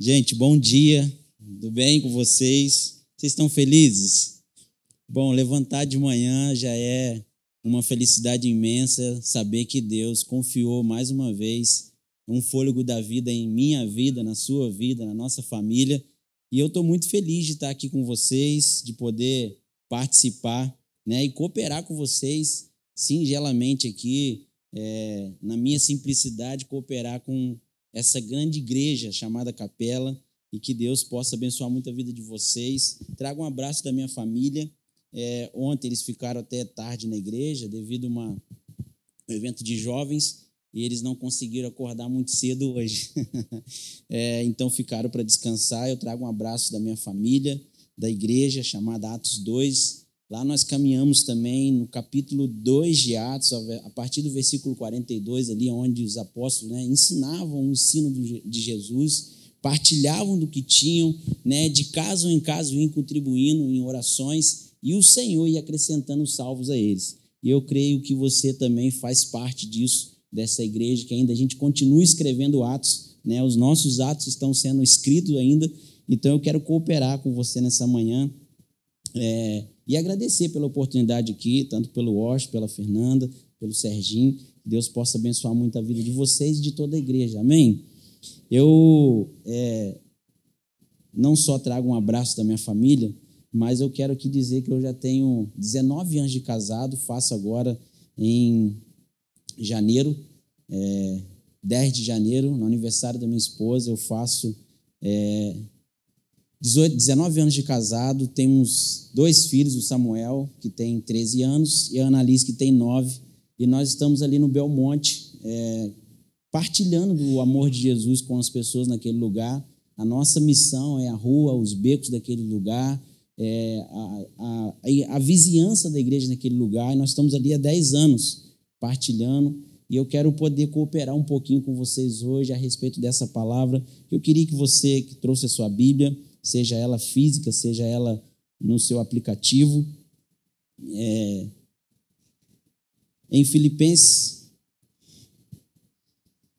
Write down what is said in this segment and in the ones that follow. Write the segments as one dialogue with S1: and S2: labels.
S1: Gente, bom dia. Tudo bem com vocês? Vocês estão felizes? Bom, levantar de manhã já é uma felicidade imensa saber que Deus confiou mais uma vez um fôlego da vida em minha vida, na sua vida, na nossa família. E eu estou muito feliz de estar aqui com vocês, de poder participar né, e cooperar com vocês singelamente aqui, é, na minha simplicidade, cooperar com essa grande igreja chamada Capela e que Deus possa abençoar muito a vida de vocês. Trago um abraço da minha família. É, ontem eles ficaram até tarde na igreja devido a uma, um evento de jovens e eles não conseguiram acordar muito cedo hoje. é, então ficaram para descansar. Eu trago um abraço da minha família, da igreja chamada Atos 2. Lá nós caminhamos também no capítulo 2 de Atos, a partir do versículo 42, ali onde os apóstolos né, ensinavam o ensino de Jesus, partilhavam do que tinham, né, de caso em caso iam contribuindo em orações, e o Senhor ia acrescentando salvos a eles. E eu creio que você também faz parte disso, dessa igreja, que ainda a gente continua escrevendo atos, né, os nossos atos estão sendo escritos ainda, então eu quero cooperar com você nessa manhã. É, e agradecer pela oportunidade aqui, tanto pelo Washington, pela Fernanda, pelo Serginho. Que Deus possa abençoar muito a vida de vocês e de toda a igreja. Amém? Eu é, não só trago um abraço da minha família, mas eu quero aqui dizer que eu já tenho 19 anos de casado, faço agora em janeiro, é, 10 de janeiro, no aniversário da minha esposa, eu faço é, 18, 19 anos de casado, temos dois filhos, o Samuel, que tem 13 anos, e a Annalise, que tem 9, e nós estamos ali no Belmonte, é, partilhando do amor de Jesus com as pessoas naquele lugar. A nossa missão é a rua, os becos daquele lugar, é, a, a, a, vizinhança da igreja naquele lugar, e nós estamos ali há 10 anos partilhando, e eu quero poder cooperar um pouquinho com vocês hoje a respeito dessa palavra. Eu queria que você que trouxe a sua Bíblia, seja ela física, seja ela no seu aplicativo. É, em Filipenses,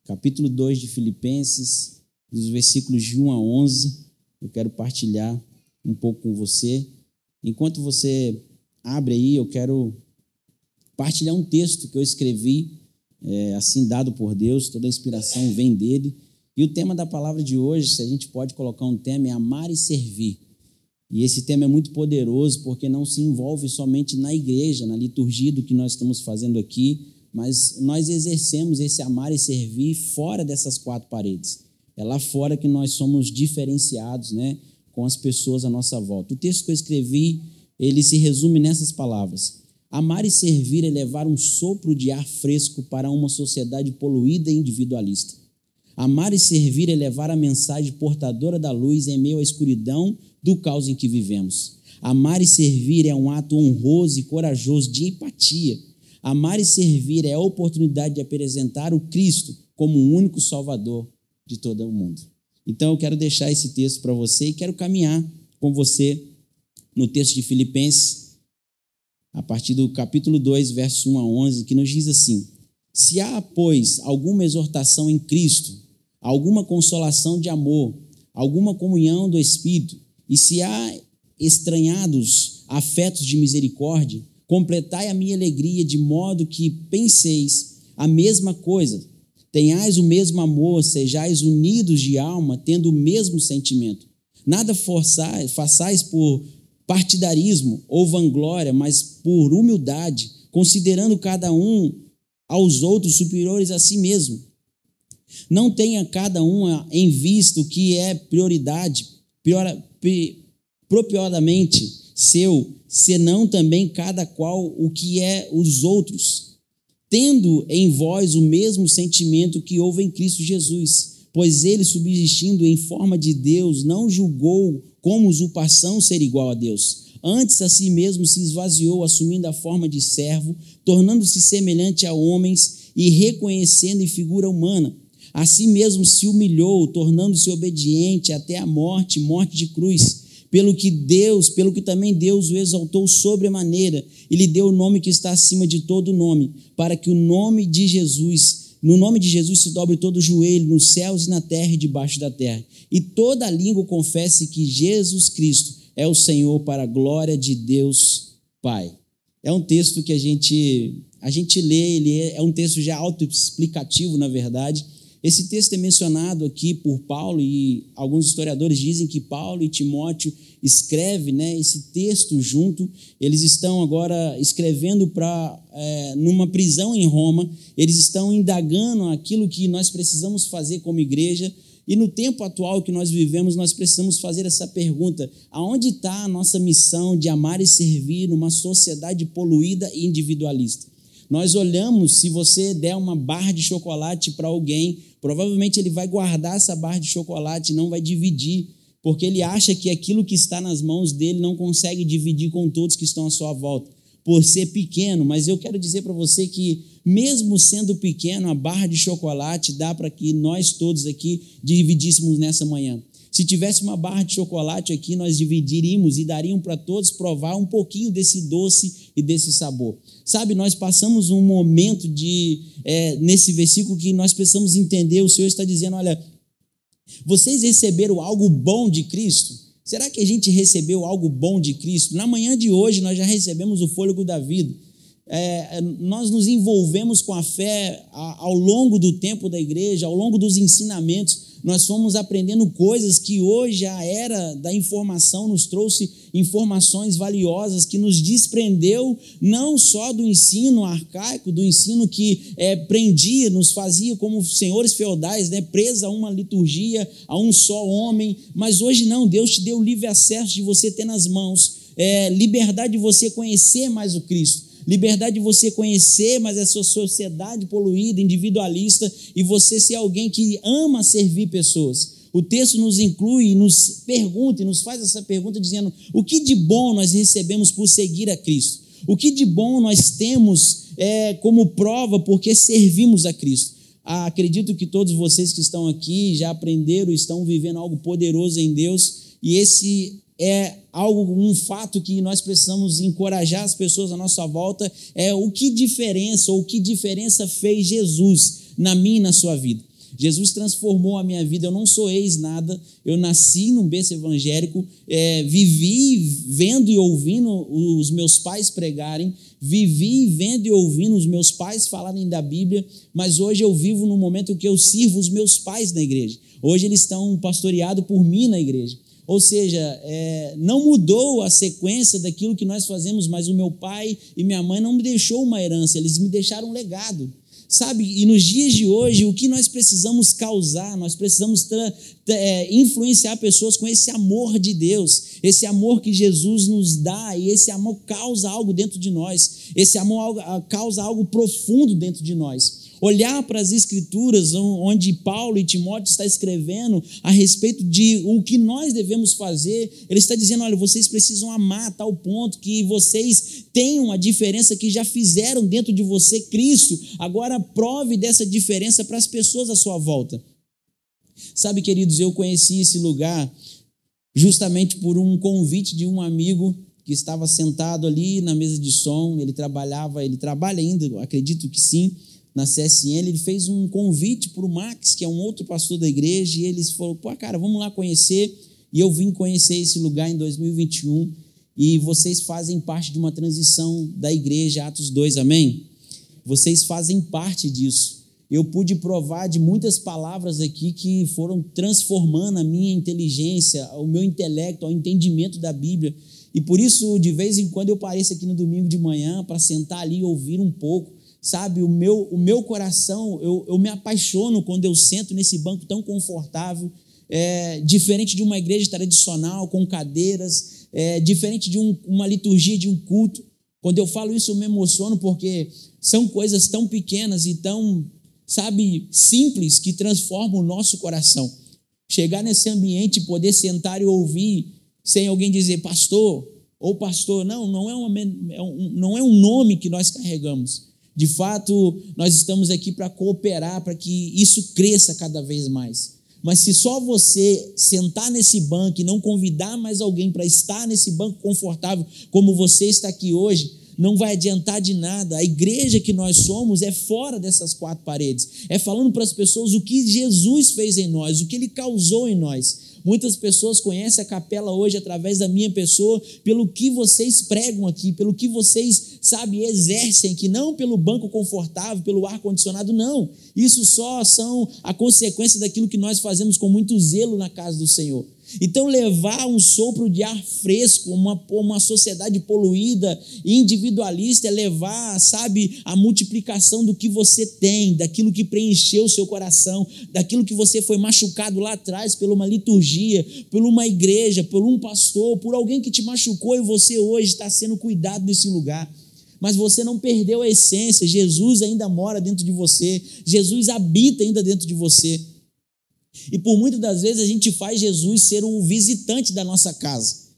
S1: capítulo 2 de Filipenses, dos versículos de 1 a 11, eu quero partilhar um pouco com você. Enquanto você abre aí, eu quero partilhar um texto que eu escrevi, é, assim dado por Deus, toda a inspiração vem dele e o tema da palavra de hoje, se a gente pode colocar um tema, é amar e servir. E esse tema é muito poderoso porque não se envolve somente na igreja, na liturgia do que nós estamos fazendo aqui, mas nós exercemos esse amar e servir fora dessas quatro paredes. É lá fora que nós somos diferenciados, né, com as pessoas à nossa volta. O texto que eu escrevi, ele se resume nessas palavras: Amar e servir é levar um sopro de ar fresco para uma sociedade poluída e individualista. Amar e servir é levar a mensagem portadora da luz em meio à escuridão do caos em que vivemos. Amar e servir é um ato honroso e corajoso de empatia. Amar e servir é a oportunidade de apresentar o Cristo como o único Salvador de todo o mundo. Então eu quero deixar esse texto para você e quero caminhar com você no texto de Filipenses, a partir do capítulo 2, verso 1 a 11, que nos diz assim: Se há, pois, alguma exortação em Cristo, alguma consolação de amor, alguma comunhão do Espírito, e se há estranhados afetos de misericórdia, completai a minha alegria de modo que penseis a mesma coisa, tenhais o mesmo amor, sejais unidos de alma, tendo o mesmo sentimento. Nada forçais, façais por partidarismo ou vanglória, mas por humildade, considerando cada um aos outros superiores a si mesmo não tenha cada um em vista o que é prioridade, propriamente seu, senão também cada qual o que é os outros, tendo em vós o mesmo sentimento que houve em Cristo Jesus, pois ele, subsistindo em forma de Deus, não julgou como usurpação ser igual a Deus. Antes a si mesmo se esvaziou, assumindo a forma de servo, tornando-se semelhante a homens e reconhecendo em figura humana a si mesmo se humilhou, tornando-se obediente até a morte, morte de cruz. Pelo que Deus, pelo que também Deus o exaltou sobremaneira, e lhe deu o nome que está acima de todo nome, para que o nome de Jesus no nome de Jesus se dobre todo o joelho nos céus e na terra e debaixo da terra, e toda língua confesse que Jesus Cristo é o Senhor para a glória de Deus Pai. É um texto que a gente a gente lê, ele é, é um texto já autoexplicativo, na verdade. Esse texto é mencionado aqui por Paulo e alguns historiadores dizem que Paulo e Timóteo escreve, né, esse texto junto. Eles estão agora escrevendo para é, numa prisão em Roma. Eles estão indagando aquilo que nós precisamos fazer como igreja. E no tempo atual que nós vivemos, nós precisamos fazer essa pergunta: aonde está a nossa missão de amar e servir numa sociedade poluída e individualista? Nós olhamos, se você der uma barra de chocolate para alguém, provavelmente ele vai guardar essa barra de chocolate, não vai dividir, porque ele acha que aquilo que está nas mãos dele não consegue dividir com todos que estão à sua volta, por ser pequeno. Mas eu quero dizer para você que, mesmo sendo pequeno, a barra de chocolate dá para que nós todos aqui dividíssemos nessa manhã. Se tivesse uma barra de chocolate aqui, nós dividiríamos e daríamos para todos provar um pouquinho desse doce e desse sabor. Sabe, nós passamos um momento de é, nesse versículo que nós precisamos entender. O Senhor está dizendo: olha, vocês receberam algo bom de Cristo? Será que a gente recebeu algo bom de Cristo? Na manhã de hoje nós já recebemos o fôlego da vida. É, nós nos envolvemos com a fé ao longo do tempo da igreja, ao longo dos ensinamentos nós fomos aprendendo coisas que hoje a era da informação nos trouxe informações valiosas que nos desprendeu não só do ensino arcaico, do ensino que é, prendia, nos fazia como senhores feudais, né, presa a uma liturgia, a um só homem, mas hoje não, Deus te deu livre acesso de você ter nas mãos, é, liberdade de você conhecer mais o Cristo liberdade de você conhecer, mas essa sociedade poluída, individualista, e você ser alguém que ama servir pessoas. O texto nos inclui nos pergunta, e nos faz essa pergunta dizendo: o que de bom nós recebemos por seguir a Cristo? O que de bom nós temos é, como prova porque servimos a Cristo? Ah, acredito que todos vocês que estão aqui já aprenderam, estão vivendo algo poderoso em Deus, e esse é algo, um fato que nós precisamos encorajar as pessoas à nossa volta, é o que diferença ou que diferença fez Jesus na minha e na sua vida. Jesus transformou a minha vida. Eu não sou ex-nada. Eu nasci num berço evangélico, é, vivi vendo e ouvindo os meus pais pregarem, vivi vendo e ouvindo os meus pais falarem da Bíblia, mas hoje eu vivo no momento que eu sirvo os meus pais na igreja. Hoje eles estão pastoreados por mim na igreja. Ou seja, é, não mudou a sequência daquilo que nós fazemos, mas o meu pai e minha mãe não me deixou uma herança, eles me deixaram um legado. Sabe, e nos dias de hoje, o que nós precisamos causar, nós precisamos é, influenciar pessoas com esse amor de Deus, esse amor que Jesus nos dá, e esse amor causa algo dentro de nós, esse amor causa algo profundo dentro de nós olhar para as escrituras onde Paulo e Timóteo está escrevendo a respeito de o que nós devemos fazer, ele está dizendo, olha, vocês precisam amar a tal ponto que vocês tenham a diferença que já fizeram dentro de você Cristo. Agora prove dessa diferença para as pessoas à sua volta. Sabe, queridos, eu conheci esse lugar justamente por um convite de um amigo que estava sentado ali na mesa de som, ele trabalhava, ele trabalha ainda, acredito que sim, na CSN, ele fez um convite para o Max, que é um outro pastor da igreja, e eles falou: pô, cara, vamos lá conhecer. E eu vim conhecer esse lugar em 2021, e vocês fazem parte de uma transição da igreja, Atos 2, amém? Vocês fazem parte disso. Eu pude provar de muitas palavras aqui que foram transformando a minha inteligência, o meu intelecto, o entendimento da Bíblia. E por isso, de vez em quando, eu pareço aqui no domingo de manhã para sentar ali e ouvir um pouco sabe, o meu, o meu coração, eu, eu me apaixono quando eu sento nesse banco tão confortável, é, diferente de uma igreja tradicional, com cadeiras, é, diferente de um, uma liturgia de um culto. Quando eu falo isso, eu me emociono porque são coisas tão pequenas e tão, sabe, simples que transformam o nosso coração. Chegar nesse ambiente, poder sentar e ouvir, sem alguém dizer, pastor, ou pastor, não, não é, uma, é não é um nome que nós carregamos de fato, nós estamos aqui para cooperar para que isso cresça cada vez mais. Mas se só você sentar nesse banco e não convidar mais alguém para estar nesse banco confortável, como você está aqui hoje, não vai adiantar de nada. A igreja que nós somos é fora dessas quatro paredes. É falando para as pessoas o que Jesus fez em nós, o que ele causou em nós. Muitas pessoas conhecem a capela hoje através da minha pessoa, pelo que vocês pregam aqui, pelo que vocês, sabe, exercem aqui, não pelo banco confortável, pelo ar condicionado, não. Isso só são a consequência daquilo que nós fazemos com muito zelo na casa do Senhor. Então, levar um sopro de ar fresco, uma, uma sociedade poluída, individualista, é levar, sabe, a multiplicação do que você tem, daquilo que preencheu o seu coração, daquilo que você foi machucado lá atrás por uma liturgia, por uma igreja, por um pastor, por alguém que te machucou e você hoje está sendo cuidado nesse lugar mas você não perdeu a essência. Jesus ainda mora dentro de você, Jesus habita ainda dentro de você. E por muitas das vezes a gente faz Jesus ser o visitante da nossa casa.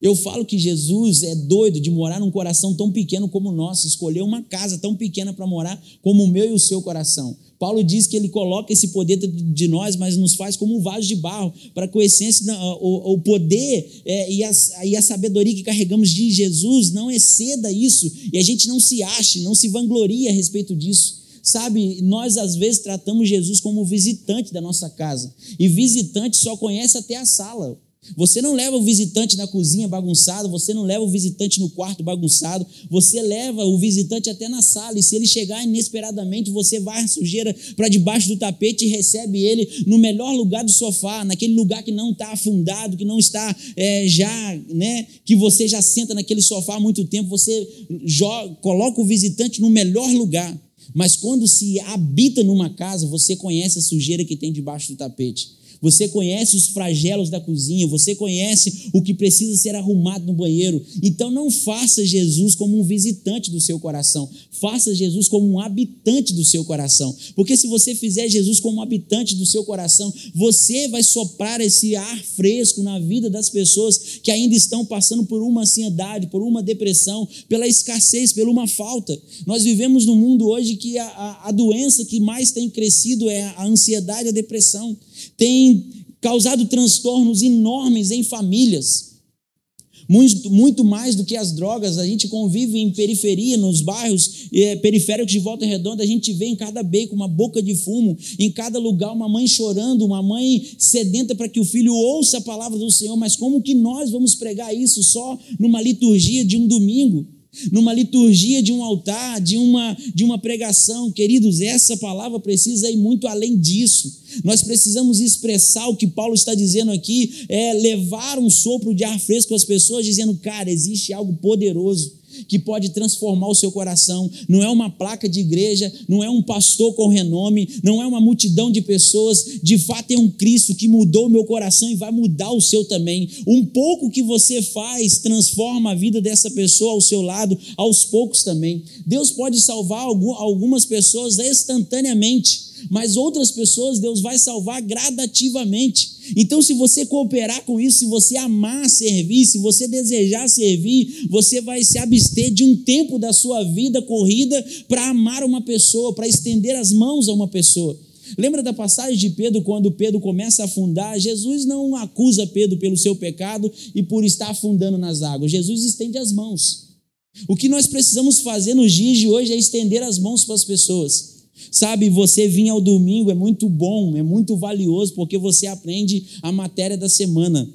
S1: Eu falo que Jesus é doido de morar num coração tão pequeno como o nosso, escolher uma casa tão pequena para morar como o meu e o seu coração. Paulo diz que ele coloca esse poder de nós, mas nos faz como um vaso de barro, para que a essência, o, o poder é, e, a, e a sabedoria que carregamos de Jesus não exceda isso, e a gente não se ache, não se vanglorie a respeito disso. Sabe, nós às vezes tratamos Jesus como visitante da nossa casa. E visitante só conhece até a sala. Você não leva o visitante na cozinha bagunçado, você não leva o visitante no quarto bagunçado, você leva o visitante até na sala. E se ele chegar inesperadamente, você vai a sujeira para debaixo do tapete e recebe ele no melhor lugar do sofá, naquele lugar que não está afundado, que não está é, já, né? Que você já senta naquele sofá há muito tempo. Você joga, coloca o visitante no melhor lugar. Mas quando se habita numa casa, você conhece a sujeira que tem debaixo do tapete você conhece os flagelos da cozinha, você conhece o que precisa ser arrumado no banheiro. Então não faça Jesus como um visitante do seu coração, faça Jesus como um habitante do seu coração. Porque se você fizer Jesus como um habitante do seu coração, você vai soprar esse ar fresco na vida das pessoas que ainda estão passando por uma ansiedade, por uma depressão, pela escassez, por uma falta. Nós vivemos num mundo hoje que a, a, a doença que mais tem crescido é a ansiedade e a depressão tem causado transtornos enormes em famílias. Muito, muito mais do que as drogas, a gente convive em periferia, nos bairros eh, periféricos de Volta Redonda, a gente vê em cada beco uma boca de fumo, em cada lugar uma mãe chorando, uma mãe sedenta para que o filho ouça a palavra do Senhor, mas como que nós vamos pregar isso só numa liturgia de um domingo? Numa liturgia de um altar, de uma, de uma pregação. Queridos, essa palavra precisa ir muito além disso. Nós precisamos expressar o que Paulo está dizendo aqui, é levar um sopro de ar fresco às pessoas, dizendo, cara, existe algo poderoso que pode transformar o seu coração. Não é uma placa de igreja, não é um pastor com renome, não é uma multidão de pessoas. De fato, é um Cristo que mudou o meu coração e vai mudar o seu também. Um pouco que você faz transforma a vida dessa pessoa ao seu lado, aos poucos também. Deus pode salvar algumas pessoas instantaneamente mas outras pessoas Deus vai salvar gradativamente. Então, se você cooperar com isso, se você amar servir, se você desejar servir, você vai se abster de um tempo da sua vida corrida para amar uma pessoa, para estender as mãos a uma pessoa. Lembra da passagem de Pedro quando Pedro começa a afundar? Jesus não acusa Pedro pelo seu pecado e por estar afundando nas águas. Jesus estende as mãos. O que nós precisamos fazer nos dias de hoje é estender as mãos para as pessoas. Sabe, você vir ao domingo é muito bom, é muito valioso, porque você aprende a matéria da semana.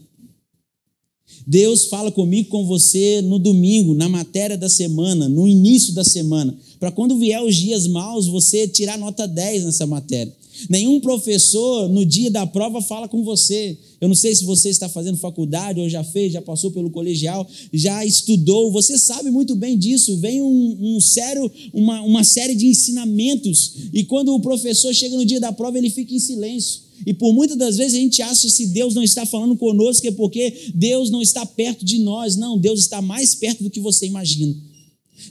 S1: Deus fala comigo, com você no domingo, na matéria da semana, no início da semana, para quando vier os dias maus, você tirar nota 10 nessa matéria. Nenhum professor no dia da prova fala com você. Eu não sei se você está fazendo faculdade ou já fez, já passou pelo colegial, já estudou. Você sabe muito bem disso. Vem um, um sério, uma, uma série de ensinamentos. E quando o professor chega no dia da prova, ele fica em silêncio. E por muitas das vezes a gente acha que se Deus não está falando conosco é porque Deus não está perto de nós. Não, Deus está mais perto do que você imagina.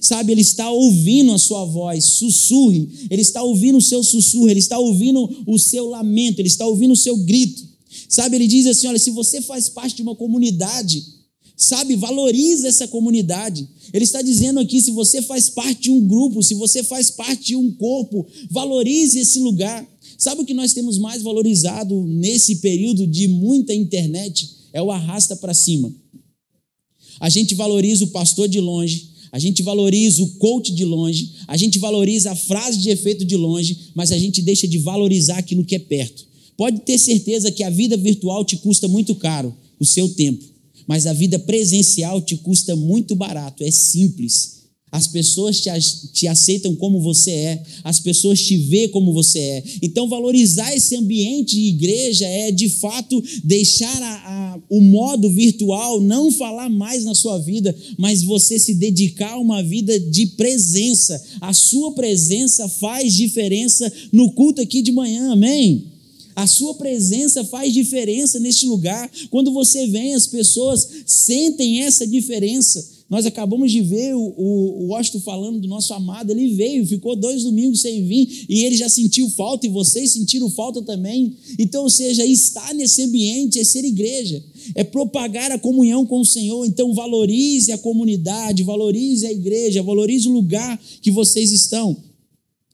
S1: Sabe, ele está ouvindo a sua voz, sussurre, ele está ouvindo o seu sussurro, ele está ouvindo o seu lamento, ele está ouvindo o seu grito. Sabe, ele diz assim: olha, se você faz parte de uma comunidade, sabe, valoriza essa comunidade. Ele está dizendo aqui: se você faz parte de um grupo, se você faz parte de um corpo, valorize esse lugar. Sabe o que nós temos mais valorizado nesse período de muita internet? É o arrasta para cima. A gente valoriza o pastor de longe, a gente valoriza o coach de longe, a gente valoriza a frase de efeito de longe, mas a gente deixa de valorizar aquilo que é perto. Pode ter certeza que a vida virtual te custa muito caro, o seu tempo, mas a vida presencial te custa muito barato, é simples. As pessoas te, te, aceitam como você é, as pessoas te veem como você é. Então, valorizar esse ambiente de igreja é, de fato, deixar a, a, o modo virtual não falar mais na sua vida, mas você se dedicar a uma vida de presença. A sua presença faz diferença no culto aqui de manhã, amém? A sua presença faz diferença neste lugar. Quando você vem, as pessoas sentem essa diferença. Nós acabamos de ver o, o, o Washington falando do nosso amado, ele veio, ficou dois domingos sem vir e ele já sentiu falta e vocês sentiram falta também. Então, ou seja, estar nesse ambiente é ser igreja, é propagar a comunhão com o Senhor. Então, valorize a comunidade, valorize a igreja, valorize o lugar que vocês estão.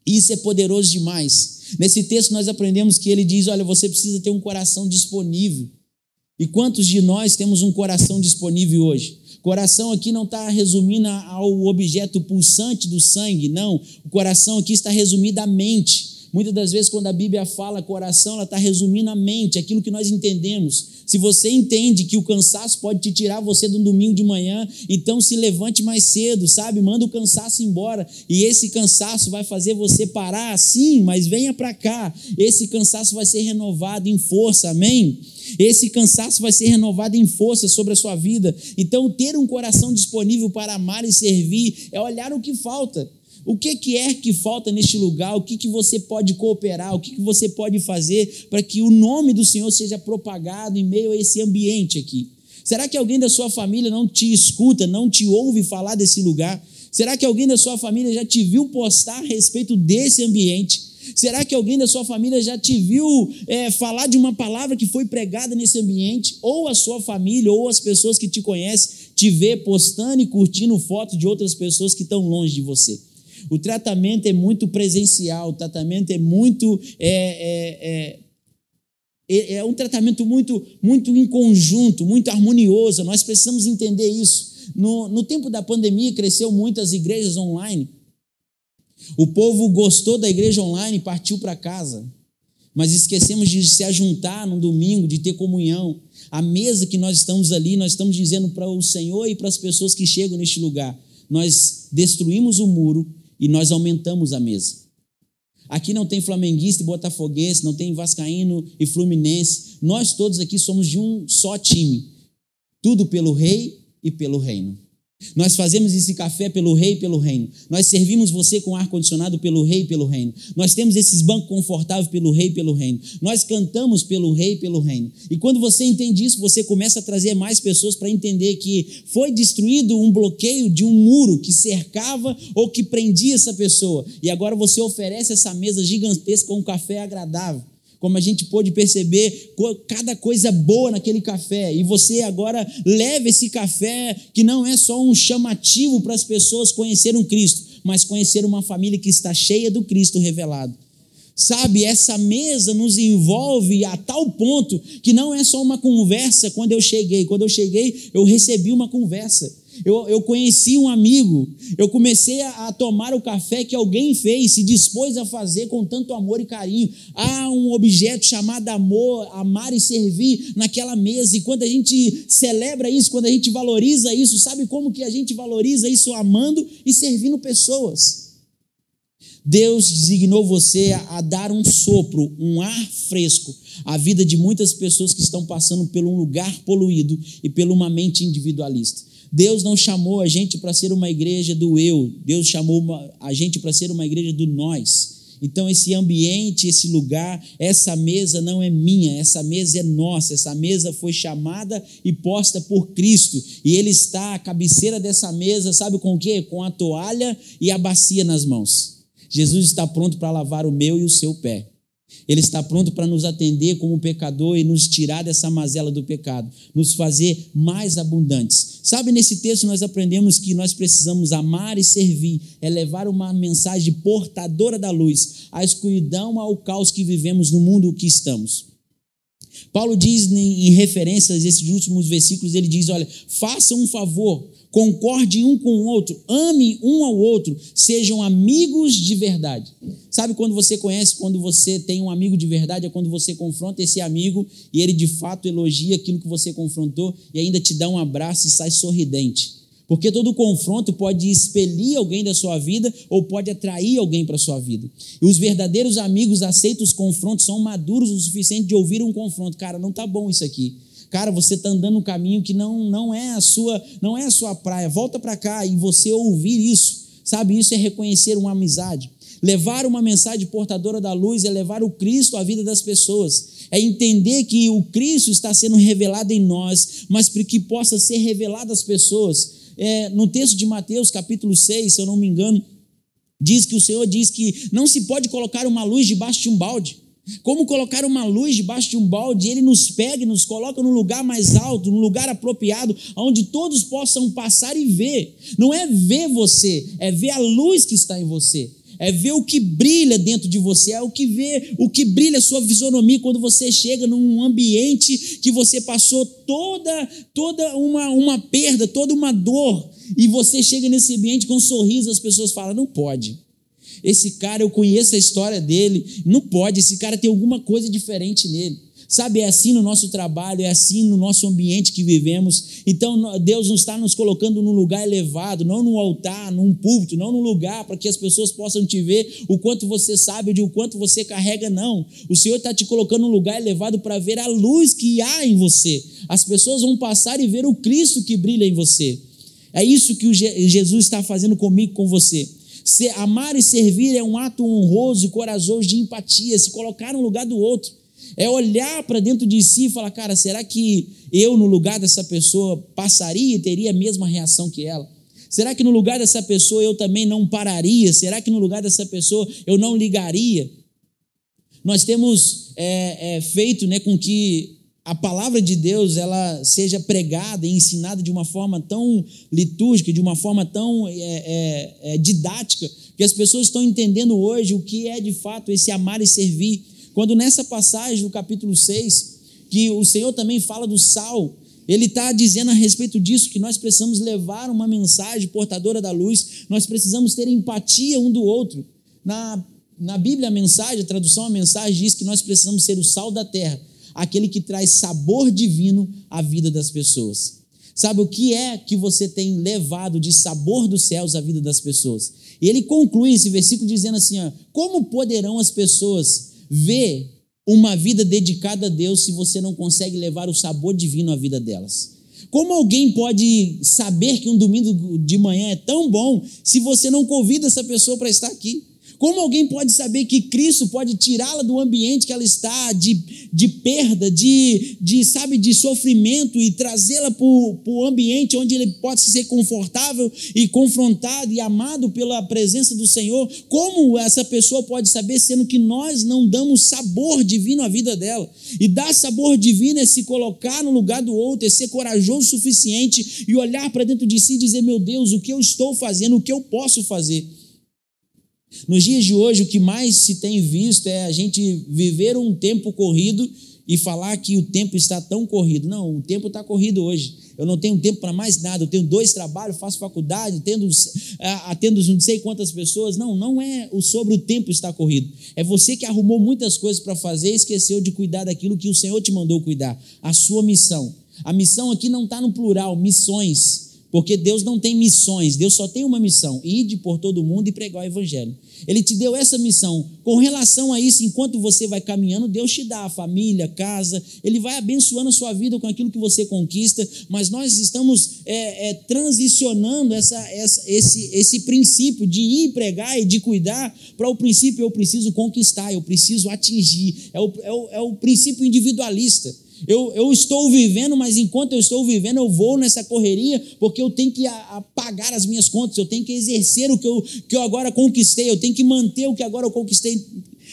S1: Isso é poderoso demais. Nesse texto, nós aprendemos que ele diz: olha, você precisa ter um coração disponível. E quantos de nós temos um coração disponível hoje? Coração aqui não está resumindo ao objeto pulsante do sangue, não. O coração aqui está resumido à mente. Muitas das vezes, quando a Bíblia fala coração, ela está resumindo a mente, aquilo que nós entendemos. Se você entende que o cansaço pode te tirar você um domingo de manhã, então se levante mais cedo, sabe? Manda o cansaço embora. E esse cansaço vai fazer você parar, sim, mas venha para cá. Esse cansaço vai ser renovado em força, amém? Esse cansaço vai ser renovado em força sobre a sua vida. Então, ter um coração disponível para amar e servir é olhar o que falta. O que, que é que falta neste lugar? O que, que você pode cooperar? O que, que você pode fazer para que o nome do Senhor seja propagado em meio a esse ambiente aqui? Será que alguém da sua família não te escuta, não te ouve falar desse lugar? Será que alguém da sua família já te viu postar a respeito desse ambiente? Será que alguém da sua família já te viu é, falar de uma palavra que foi pregada nesse ambiente? Ou a sua família, ou as pessoas que te conhecem, te vê postando e curtindo fotos de outras pessoas que estão longe de você? O tratamento é muito presencial, o tratamento é muito. É, é, é, é um tratamento muito, muito em conjunto, muito harmonioso. Nós precisamos entender isso. No, no tempo da pandemia, cresceu muitas igrejas online. O povo gostou da igreja online e partiu para casa. Mas esquecemos de se ajuntar no domingo, de ter comunhão. A mesa que nós estamos ali, nós estamos dizendo para o Senhor e para as pessoas que chegam neste lugar: nós destruímos o muro e nós aumentamos a mesa. Aqui não tem flamenguista e botafoguense, não tem vascaíno e fluminense. Nós todos aqui somos de um só time. Tudo pelo rei e pelo reino. Nós fazemos esse café pelo rei e pelo reino. Nós servimos você com ar-condicionado pelo rei e pelo reino. Nós temos esses bancos confortáveis pelo rei e pelo reino. Nós cantamos pelo rei e pelo reino. E quando você entende isso, você começa a trazer mais pessoas para entender que foi destruído um bloqueio de um muro que cercava ou que prendia essa pessoa. E agora você oferece essa mesa gigantesca com um café agradável como a gente pôde perceber cada coisa boa naquele café. E você agora leva esse café que não é só um chamativo para as pessoas conhecerem Cristo, mas conhecer uma família que está cheia do Cristo revelado. Sabe, essa mesa nos envolve a tal ponto que não é só uma conversa quando eu cheguei. Quando eu cheguei, eu recebi uma conversa eu, eu conheci um amigo, eu comecei a, a, tomar o café que alguém fez, se dispôs a fazer com tanto amor e carinho. Há um objeto chamado amor, amar e servir naquela mesa. E quando a gente celebra isso, quando a gente valoriza isso, sabe como que a gente valoriza isso? Amando e servindo pessoas. Deus designou você a, dar um sopro, um ar fresco à vida de muitas pessoas que estão passando por um lugar poluído e por uma mente individualista. Deus não chamou a gente para ser uma igreja do eu, Deus chamou a gente para ser uma igreja do nós. Então, esse ambiente, esse lugar, essa mesa não é minha, essa mesa é nossa, essa mesa foi chamada e posta por Cristo, e Ele está à cabeceira dessa mesa, sabe com o quê? Com a toalha e a bacia nas mãos. Jesus está pronto para lavar o meu e o seu pé. Ele está pronto para nos atender como pecador e nos tirar dessa mazela do pecado, nos fazer mais abundantes. Sabe, nesse texto nós aprendemos que nós precisamos amar e servir, é levar uma mensagem portadora da luz, à escuridão, ao caos que vivemos no mundo que estamos. Paulo diz em referências a esses últimos versículos, ele diz: olha, faça um favor, concorde um com o outro, ame um ao outro, sejam amigos de verdade. Sabe quando você conhece, quando você tem um amigo de verdade, é quando você confronta esse amigo e ele de fato elogia aquilo que você confrontou e ainda te dá um abraço e sai sorridente. Porque todo confronto pode expelir alguém da sua vida ou pode atrair alguém para a sua vida. E os verdadeiros amigos aceitam os confrontos, são maduros o suficiente de ouvir um confronto. Cara, não tá bom isso aqui. Cara, você está andando um caminho que não, não é a sua não é a sua praia. Volta para cá e você ouvir isso. Sabe, isso é reconhecer uma amizade. Levar uma mensagem portadora da luz é levar o Cristo à vida das pessoas. É entender que o Cristo está sendo revelado em nós, mas para que possa ser revelado às pessoas é, no texto de Mateus, capítulo 6, se eu não me engano, diz que o Senhor diz que não se pode colocar uma luz debaixo de um balde. Como colocar uma luz debaixo de um balde? Ele nos pega e nos coloca no lugar mais alto, no lugar apropriado, onde todos possam passar e ver. Não é ver você, é ver a luz que está em você é ver o que brilha dentro de você, é o que vê, o que brilha a sua fisionomia quando você chega num ambiente que você passou toda toda uma, uma perda, toda uma dor, e você chega nesse ambiente com um sorriso, as pessoas falam: "Não pode". Esse cara, eu conheço a história dele, não pode, esse cara tem alguma coisa diferente nele. Sabe, é assim no nosso trabalho, é assim no nosso ambiente que vivemos. Então, Deus não está nos colocando num lugar elevado, não num altar, num púlpito, não num lugar para que as pessoas possam te ver o quanto você sabe, de o quanto você carrega, não. O Senhor está te colocando num lugar elevado para ver a luz que há em você. As pessoas vão passar e ver o Cristo que brilha em você. É isso que Jesus está fazendo comigo, com você. Amar e servir é um ato honroso e corajoso de empatia, se colocar no lugar do outro. É olhar para dentro de si e falar, cara, será que eu, no lugar dessa pessoa, passaria e teria a mesma reação que ela? Será que no lugar dessa pessoa eu também não pararia? Será que no lugar dessa pessoa eu não ligaria? Nós temos é, é, feito né, com que a palavra de Deus ela seja pregada e ensinada de uma forma tão litúrgica, de uma forma tão é, é, é didática, que as pessoas estão entendendo hoje o que é de fato esse amar e servir. Quando nessa passagem do capítulo 6, que o Senhor também fala do sal, ele está dizendo a respeito disso que nós precisamos levar uma mensagem portadora da luz, nós precisamos ter empatia um do outro. Na, na Bíblia, a mensagem, a tradução a mensagem diz que nós precisamos ser o sal da terra, aquele que traz sabor divino à vida das pessoas. Sabe o que é que você tem levado de sabor dos céus à vida das pessoas? E ele conclui esse versículo dizendo assim: ó, como poderão as pessoas ver uma vida dedicada a Deus se você não consegue levar o sabor divino à vida delas? Como alguém pode saber que um domingo de manhã é tão bom se você não convida essa pessoa para estar aqui? Como alguém pode saber que Cristo pode tirá-la do ambiente que ela está, de, de perda, de, de, sabe, de sofrimento e trazê-la para o ambiente onde ele pode ser confortável e confrontado e amado pela presença do Senhor? Como essa pessoa pode saber, sendo que nós não damos sabor divino à vida dela? E dar sabor divino é se colocar no lugar do outro, é ser corajoso o suficiente e olhar para dentro de si e dizer: meu Deus, o que eu estou fazendo, o que eu posso fazer? Nos dias de hoje, o que mais se tem visto é a gente viver um tempo corrido e falar que o tempo está tão corrido. Não, o tempo está corrido hoje. Eu não tenho tempo para mais nada. Eu tenho dois trabalhos, faço faculdade, atendo, atendo não sei quantas pessoas. Não, não é o sobre o tempo estar corrido. É você que arrumou muitas coisas para fazer e esqueceu de cuidar daquilo que o Senhor te mandou cuidar. A sua missão. A missão aqui não está no plural, missões. Porque Deus não tem missões, Deus só tem uma missão: ide por todo mundo e pregar o evangelho. Ele te deu essa missão. Com relação a isso, enquanto você vai caminhando, Deus te dá a família, casa, Ele vai abençoando a sua vida com aquilo que você conquista, mas nós estamos é, é, transicionando essa, essa, esse, esse princípio de ir pregar e de cuidar para o princípio eu preciso conquistar, eu preciso atingir. É o, é o, é o princípio individualista. Eu, eu estou vivendo, mas enquanto eu estou vivendo, eu vou nessa correria, porque eu tenho que a, a pagar as minhas contas, eu tenho que exercer o que eu, que eu agora conquistei, eu tenho que manter o que agora eu conquistei.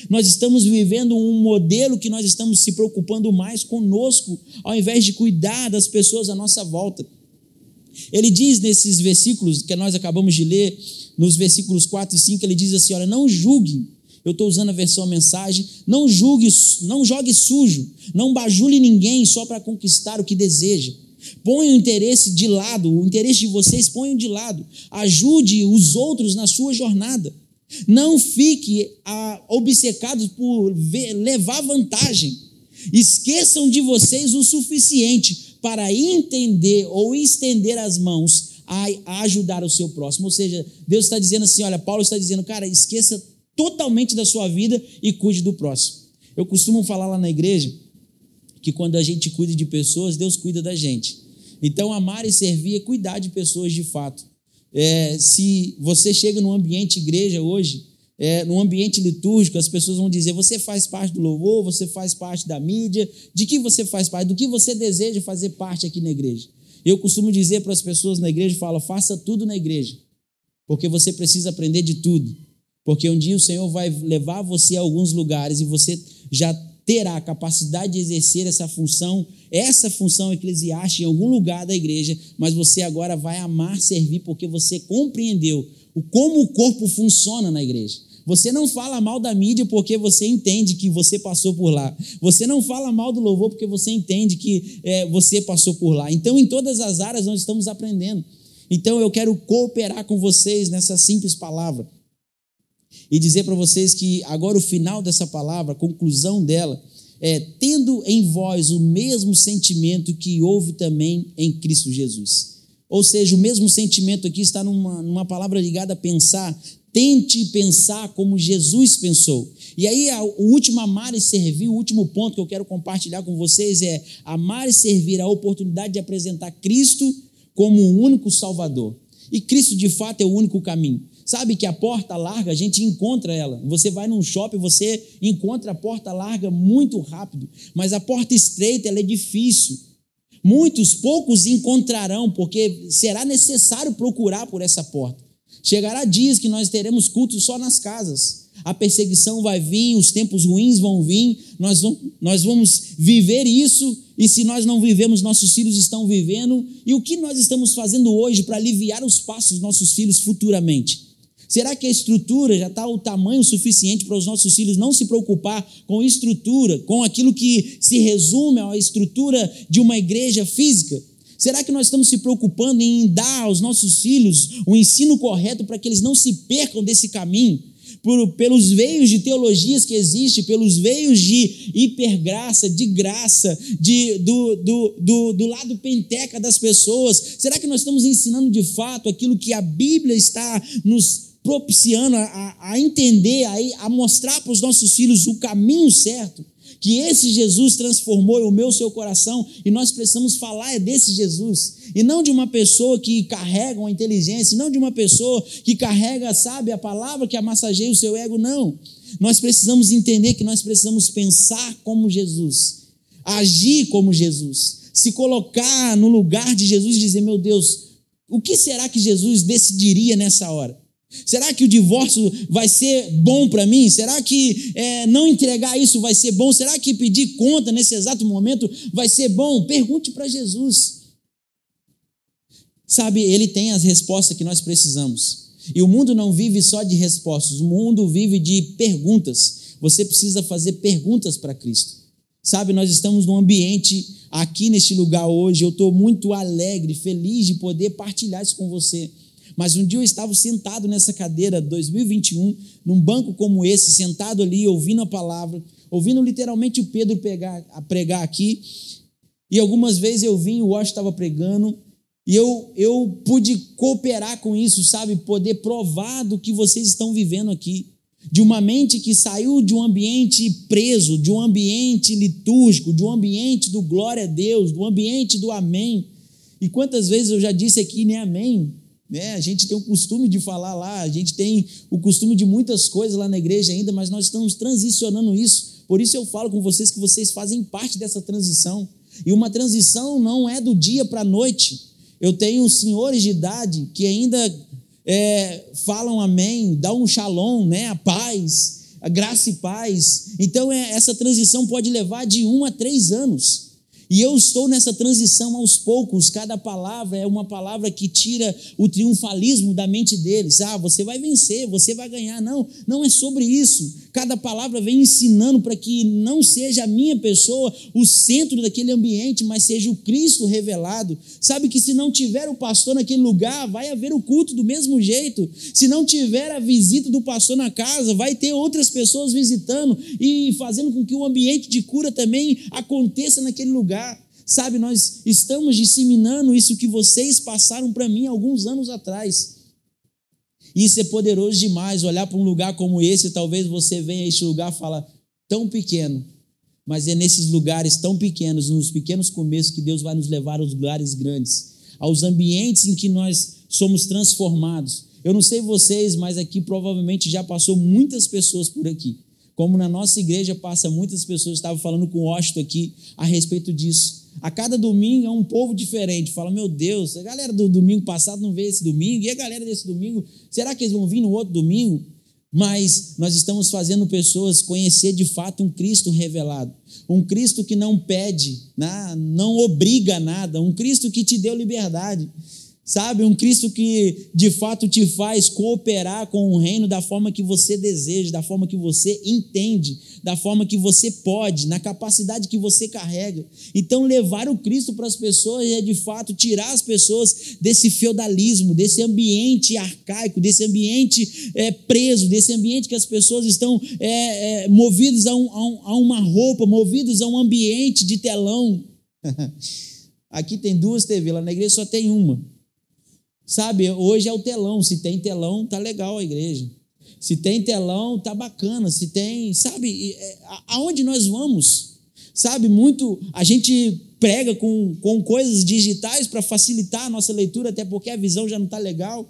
S1: Nós estamos vivendo um modelo que nós estamos se preocupando mais conosco, ao invés de cuidar das pessoas à nossa volta. Ele diz nesses versículos que nós acabamos de ler, nos versículos 4 e 5, ele diz assim: Olha, não julguem Eu estou usando a versão mensagem. Não julgue, não jogue sujo, não bajule ninguém só para conquistar o que deseja. Ponha o interesse de lado, o interesse de vocês ponham de lado. Ajude os outros na sua jornada. Não fique ah, obcecado por ver, levar vantagem. Esqueçam de vocês o suficiente para entender ou estender as mãos a, a ajudar o seu próximo. Ou seja, Deus está dizendo assim: olha, Paulo está dizendo, cara, esqueça totalmente da sua vida e cuide do próximo. Eu costumo falar lá na igreja que quando a gente cuida de pessoas, Deus cuida da gente. Então, amar e servir é cuidar de pessoas de fato. É, se você chega num ambiente igreja hoje, é, num ambiente litúrgico, as pessoas vão dizer: você faz parte do louvor, você faz parte da mídia, de que você faz parte, do que você deseja fazer parte aqui na igreja. Eu costumo dizer para as pessoas na igreja: falo, faça tudo na igreja, porque você precisa aprender de tudo. Porque um dia o Senhor vai levar você a alguns lugares e você já terá a capacidade de exercer essa função, essa função eclesiástica em algum lugar da igreja, mas você agora vai amar servir porque você compreendeu o como o corpo funciona na igreja. Você não fala mal da mídia porque você entende que você passou por lá. Você não fala mal do louvor porque você entende que é, você passou por lá. Então, em todas as áreas nós estamos aprendendo. Então, eu quero cooperar com vocês nessa simples palavra e dizer para vocês que agora o final dessa palavra, a conclusão dela, é tendo em vós o mesmo sentimento que houve também em Cristo Jesus. Ou seja, o mesmo sentimento aqui está numa, numa palavra ligada a pensar. Tente pensar como Jesus pensou. E aí, o último amar e servir, o último ponto que eu quero compartilhar com vocês é amar e servir a oportunidade de apresentar Cristo como o único Salvador. E Cristo, de fato, é o único caminho. Sabe que a porta larga, a gente encontra ela. Você vai num shopping, você encontra a porta larga muito rápido, mas a porta estreita ela é difícil. Muitos, poucos encontrarão, porque será necessário procurar por essa porta. Chegará dias que nós teremos cultos só nas casas. A perseguição vai vir, os tempos ruins vão vir, nós vamos, nós vamos viver isso, e se nós não vivemos, nossos filhos estão vivendo. E o que nós estamos fazendo hoje para aliviar os passos dos nossos filhos futuramente? Será que a estrutura já está o tamanho suficiente para os nossos filhos não se preocupar com estrutura, com aquilo que se resume à estrutura de uma igreja física? Será que nós estamos se preocupando em dar aos nossos filhos o ensino correto para que eles não se percam desse caminho? Por, pelos veios de teologias que existem, pelos veios de hipergraça, de graça, de, do, do, do, do lado penteca das pessoas. Será que nós estamos ensinando de fato aquilo que a Bíblia está nos propiciando a, a entender, a, a mostrar para os nossos filhos o caminho certo, que esse Jesus transformou o meu seu coração e nós precisamos falar é desse Jesus e não de uma pessoa que carrega uma inteligência, não de uma pessoa que carrega, sabe, a palavra que amassageia o seu ego, não. Nós precisamos entender que nós precisamos pensar como Jesus, agir como Jesus, se colocar no lugar de Jesus e dizer: meu Deus, o que será que Jesus decidiria nessa hora? Será que o divórcio vai ser bom para mim? Será que é, não entregar isso vai ser bom? Será que pedir conta nesse exato momento vai ser bom? Pergunte para Jesus. Sabe, ele tem as respostas que nós precisamos. E o mundo não vive só de respostas, o mundo vive de perguntas. Você precisa fazer perguntas para Cristo. Sabe, nós estamos num ambiente aqui neste lugar hoje. Eu estou muito alegre, feliz de poder partilhar isso com você. Mas um dia eu estava sentado nessa cadeira, 2021, num banco como esse, sentado ali, ouvindo a palavra, ouvindo literalmente o Pedro pegar, a pregar aqui. E algumas vezes eu vim, o Washington estava pregando, e eu, eu pude cooperar com isso, sabe? Poder provar do que vocês estão vivendo aqui. De uma mente que saiu de um ambiente preso, de um ambiente litúrgico, de um ambiente do glória a Deus, do ambiente do amém. E quantas vezes eu já disse aqui, nem amém? Né? A gente tem o costume de falar lá, a gente tem o costume de muitas coisas lá na igreja ainda, mas nós estamos transicionando isso. Por isso eu falo com vocês que vocês fazem parte dessa transição. E uma transição não é do dia para a noite. Eu tenho senhores de idade que ainda é, falam amém, dão um shalom, né? a paz, a graça e paz. Então é, essa transição pode levar de um a três anos. E eu estou nessa transição aos poucos. Cada palavra é uma palavra que tira o triunfalismo da mente deles. Ah, você vai vencer, você vai ganhar. Não, não é sobre isso. Cada palavra vem ensinando para que não seja a minha pessoa o centro daquele ambiente, mas seja o Cristo revelado. Sabe que se não tiver o pastor naquele lugar, vai haver o culto do mesmo jeito. Se não tiver a visita do pastor na casa, vai ter outras pessoas visitando e fazendo com que o ambiente de cura também aconteça naquele lugar lugar. Sabe, nós estamos disseminando isso que vocês passaram para mim alguns anos atrás. Isso é poderoso demais. Olhar para um lugar como esse, talvez você venha a este lugar e fala, tão pequeno. Mas é nesses lugares tão pequenos, nos pequenos começos, que Deus vai nos levar aos lugares grandes, aos ambientes em que nós somos transformados. Eu não sei vocês, mas aqui provavelmente já passou muitas pessoas por aqui. Como na nossa igreja passa muitas pessoas, estava falando com o Washington aqui a respeito disso. A cada domingo é um povo diferente. Fala, meu Deus, a galera do domingo passado não veio esse domingo, e a galera desse domingo, será que eles vão vir no outro domingo? Mas nós estamos fazendo pessoas conhecer de fato um Cristo revelado. Um Cristo que não pede, né? não obriga nada, um Cristo que te deu liberdade. Sabe, um Cristo que de fato te faz cooperar com o reino da forma que você deseja, da forma que você entende, da forma que você pode, na capacidade que você carrega. Então, levar o Cristo para as pessoas é de fato tirar as pessoas desse feudalismo, desse ambiente arcaico, desse ambiente é, preso, desse ambiente que as pessoas estão é, é, movidas a, um, a, um, a uma roupa, movidas a um ambiente de telão. Aqui tem duas TV, lá na igreja só tem uma. Sabe, hoje é o telão. Se tem telão, tá legal a igreja. Se tem telão, tá bacana. Se tem, sabe, é, aonde nós vamos? Sabe, muito a gente prega com, com coisas digitais para facilitar a nossa leitura, até porque a visão já não está legal.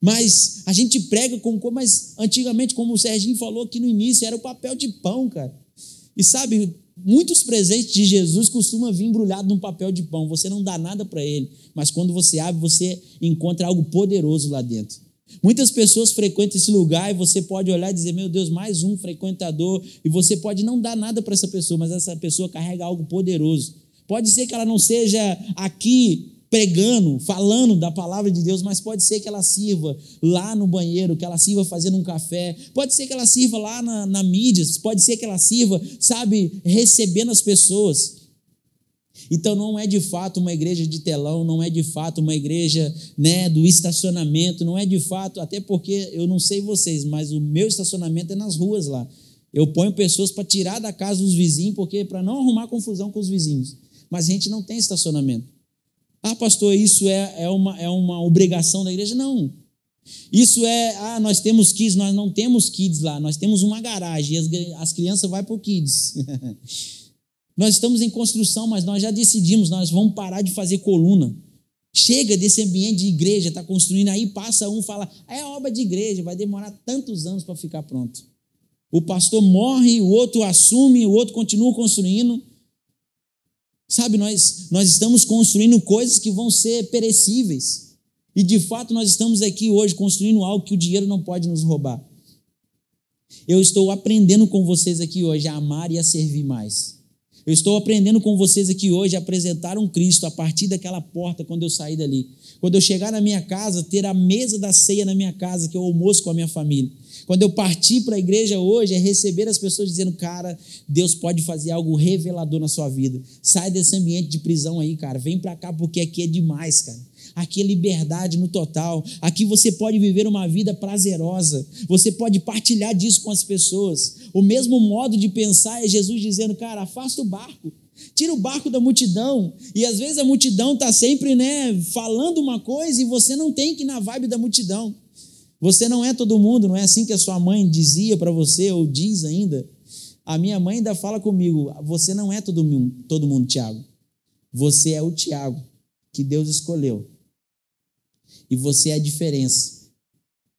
S1: Mas a gente prega com mas antigamente, como o Serginho falou aqui no início, era o papel de pão, cara. E sabe, muitos presentes de Jesus costumam vir embrulhado num papel de pão. Você não dá nada para ele, mas quando você abre, você encontra algo poderoso lá dentro. Muitas pessoas frequentam esse lugar e você pode olhar e dizer: Meu Deus, mais um frequentador. E você pode não dar nada para essa pessoa, mas essa pessoa carrega algo poderoso. Pode ser que ela não seja aqui pregando, falando da palavra de Deus, mas pode ser que ela sirva lá no banheiro, que ela sirva fazendo um café, pode ser que ela sirva lá na, na mídia, pode ser que ela sirva, sabe, recebendo as pessoas. Então não é de fato uma igreja de telão, não é de fato uma igreja né, do estacionamento, não é de fato, até porque eu não sei vocês, mas o meu estacionamento é nas ruas lá. Eu ponho pessoas para tirar da casa dos vizinhos, porque para não arrumar confusão com os vizinhos. Mas a gente não tem estacionamento. Ah, pastor, isso é, é, uma, é uma obrigação da igreja? Não. Isso é, ah, nós temos kids, nós não temos kids lá, nós temos uma garagem as, as crianças vão para o kids. nós estamos em construção, mas nós já decidimos, nós vamos parar de fazer coluna. Chega desse ambiente de igreja, está construindo, aí passa um fala, é obra de igreja, vai demorar tantos anos para ficar pronto. O pastor morre, o outro assume, o outro continua construindo. Sabe, nós, nós estamos construindo coisas que vão ser perecíveis. E de fato nós estamos aqui hoje construindo algo que o dinheiro não pode nos roubar. Eu estou aprendendo com vocês aqui hoje a amar e a servir mais. Eu estou aprendendo com vocês aqui hoje a apresentar um Cristo a partir daquela porta quando eu sair dali. Quando eu chegar na minha casa, ter a mesa da ceia na minha casa, que eu almoço com a minha família. Quando eu partir para a igreja hoje, é receber as pessoas dizendo, cara, Deus pode fazer algo revelador na sua vida. Sai desse ambiente de prisão aí, cara. Vem para cá porque aqui é demais, cara. Aqui é liberdade no total. Aqui você pode viver uma vida prazerosa. Você pode partilhar disso com as pessoas. O mesmo modo de pensar é Jesus dizendo, cara, afasta o barco. Tira o barco da multidão. E às vezes a multidão está sempre né, falando uma coisa e você não tem que ir na vibe da multidão. Você não é todo mundo, não é assim que a sua mãe dizia para você, ou diz ainda. A minha mãe ainda fala comigo: você não é todo mundo, todo mundo, Tiago. Você é o Tiago que Deus escolheu. E você é a diferença.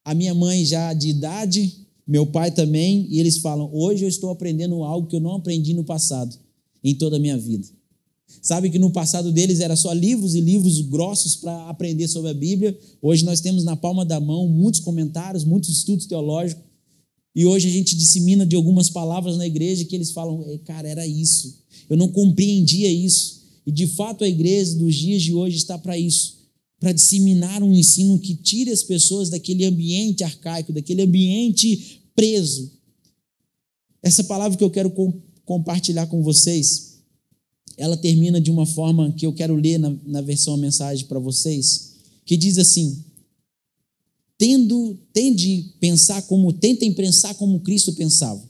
S1: A minha mãe já de idade, meu pai também, e eles falam: hoje eu estou aprendendo algo que eu não aprendi no passado, em toda a minha vida. Sabe que no passado deles era só livros e livros grossos para aprender sobre a Bíblia. Hoje nós temos na palma da mão muitos comentários, muitos estudos teológicos. E hoje a gente dissemina de algumas palavras na igreja que eles falam, cara, era isso. Eu não compreendia isso. E de fato a igreja dos dias de hoje está para isso para disseminar um ensino que tire as pessoas daquele ambiente arcaico, daquele ambiente preso. Essa palavra que eu quero com, compartilhar com vocês, ela termina de uma forma que eu quero ler na, na versão a mensagem para vocês, que diz assim: tendo, tende pensar como, tentem pensar como Cristo pensava.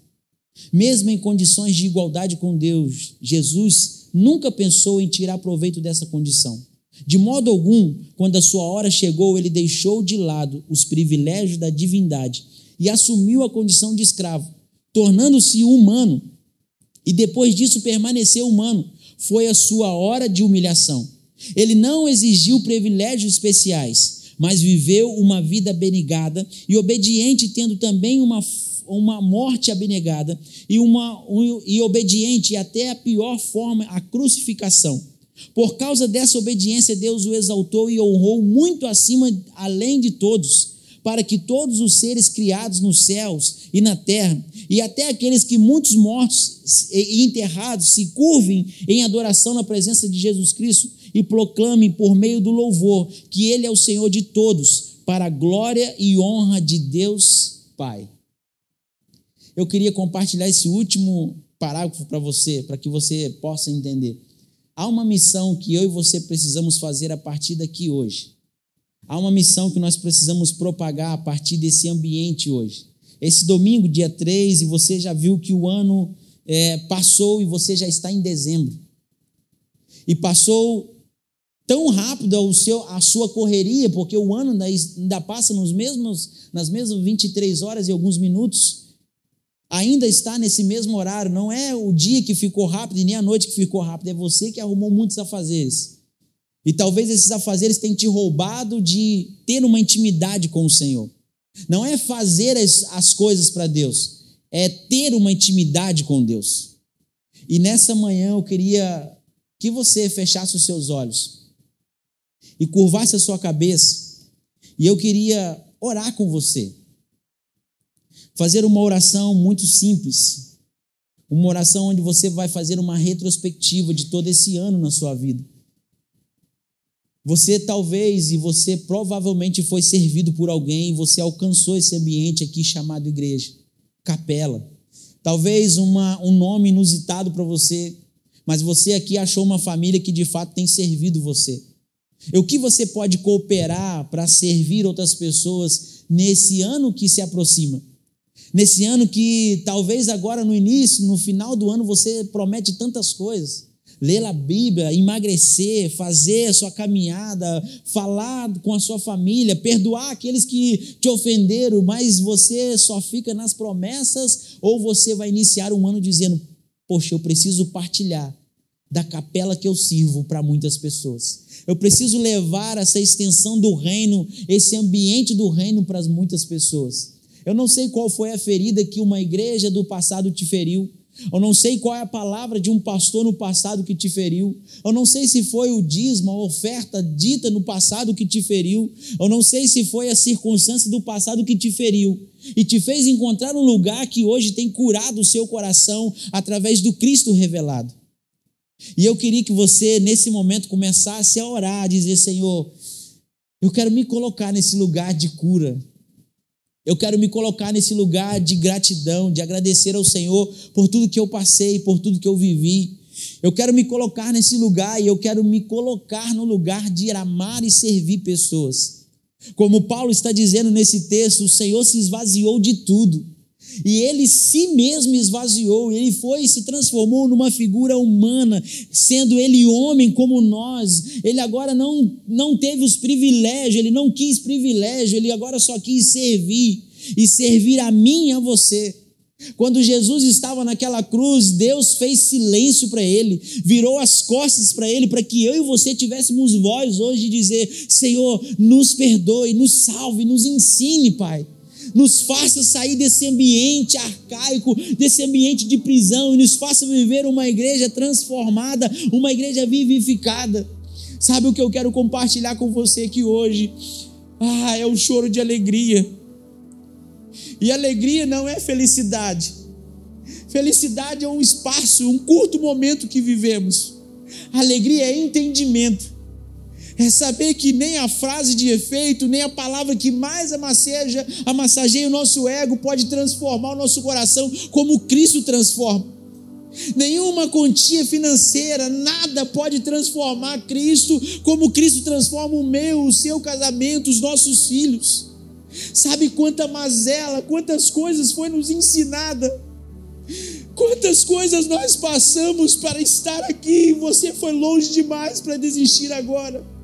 S1: Mesmo em condições de igualdade com Deus, Jesus nunca pensou em tirar proveito dessa condição. De modo algum, quando a sua hora chegou, ele deixou de lado os privilégios da divindade e assumiu a condição de escravo, tornando-se humano. E depois disso permaneceu humano. Foi a sua hora de humilhação. Ele não exigiu privilégios especiais, mas viveu uma vida abnegada e obediente, tendo também uma, uma morte abnegada e, uma, um, e obediente até a pior forma, a crucificação. Por causa dessa obediência, Deus o exaltou e honrou muito acima, além de todos, para que todos os seres criados nos céus e na terra, e até aqueles que muitos mortos e enterrados se curvem em adoração na presença de Jesus Cristo e proclamem por meio do louvor que Ele é o Senhor de todos, para a glória e honra de Deus Pai. Eu queria compartilhar esse último parágrafo para você, para que você possa entender. Há uma missão que eu e você precisamos fazer a partir daqui hoje. Há uma missão que nós precisamos propagar a partir desse ambiente hoje. Esse domingo, dia 3, e você já viu que o ano é, passou e você já está em dezembro. E passou tão rápido o seu, a sua correria, porque o ano ainda, ainda passa nos mesmos, nas mesmas 23 horas e alguns minutos ainda está nesse mesmo horário. Não é o dia que ficou rápido e nem a noite que ficou rápido, é você que arrumou muitos afazeres. E talvez esses afazeres tenham te roubado de ter uma intimidade com o Senhor. Não é fazer as, as coisas para Deus, é ter uma intimidade com Deus. E nessa manhã eu queria que você fechasse os seus olhos e curvasse a sua cabeça, e eu queria orar com você fazer uma oração muito simples. Uma oração onde você vai fazer uma retrospectiva de todo esse ano na sua vida. Você talvez e você provavelmente foi servido por alguém, você alcançou esse ambiente aqui chamado igreja, capela. Talvez uma, um nome inusitado para você, mas você aqui achou uma família que de fato tem servido você. E o que você pode cooperar para servir outras pessoas nesse ano que se aproxima? Nesse ano que talvez agora no início, no final do ano, você promete tantas coisas. Ler a Bíblia, emagrecer, fazer a sua caminhada, falar com a sua família, perdoar aqueles que te ofenderam, mas você só fica nas promessas ou você vai iniciar um ano dizendo: Poxa, eu preciso partilhar da capela que eu sirvo para muitas pessoas. Eu preciso levar essa extensão do reino, esse ambiente do reino para muitas pessoas. Eu não sei qual foi a ferida que uma igreja do passado te feriu. Eu não sei qual é a palavra de um pastor no passado que te feriu. Eu não sei se foi o dízimo, a oferta dita no passado que te feriu. Eu não sei se foi a circunstância do passado que te feriu e te fez encontrar um lugar que hoje tem curado o seu coração através do Cristo revelado. E eu queria que você, nesse momento, começasse a orar, a dizer: Senhor, eu quero me colocar nesse lugar de cura. Eu quero me colocar nesse lugar de gratidão, de agradecer ao Senhor por tudo que eu passei, por tudo que eu vivi. Eu quero me colocar nesse lugar e eu quero me colocar no lugar de amar e servir pessoas. Como Paulo está dizendo nesse texto, o Senhor se esvaziou de tudo. E ele si mesmo esvaziou, ele foi e se transformou numa figura humana, sendo ele homem como nós. Ele agora não, não teve os privilégios, ele não quis privilégio, ele agora só quis servir e servir a mim e a você. Quando Jesus estava naquela cruz, Deus fez silêncio para ele, virou as costas para ele, para que eu e você tivéssemos voz hoje de dizer: Senhor, nos perdoe, nos salve, nos ensine, Pai nos faça sair desse ambiente arcaico, desse ambiente de prisão e nos faça viver uma igreja transformada, uma igreja vivificada. Sabe o que eu quero compartilhar com você aqui hoje? Ah, é um choro de alegria. E alegria não é felicidade. Felicidade é um espaço, um curto momento que vivemos. Alegria é entendimento. É saber que nem a frase de efeito, nem a palavra que mais amassageia, amassageia o nosso ego pode transformar o nosso coração como Cristo transforma. Nenhuma quantia financeira, nada pode transformar Cristo como Cristo transforma o meu, o seu casamento, os nossos filhos. Sabe quanta mazela, quantas coisas foi nos ensinada, quantas coisas nós passamos para estar aqui e você foi longe demais para desistir agora.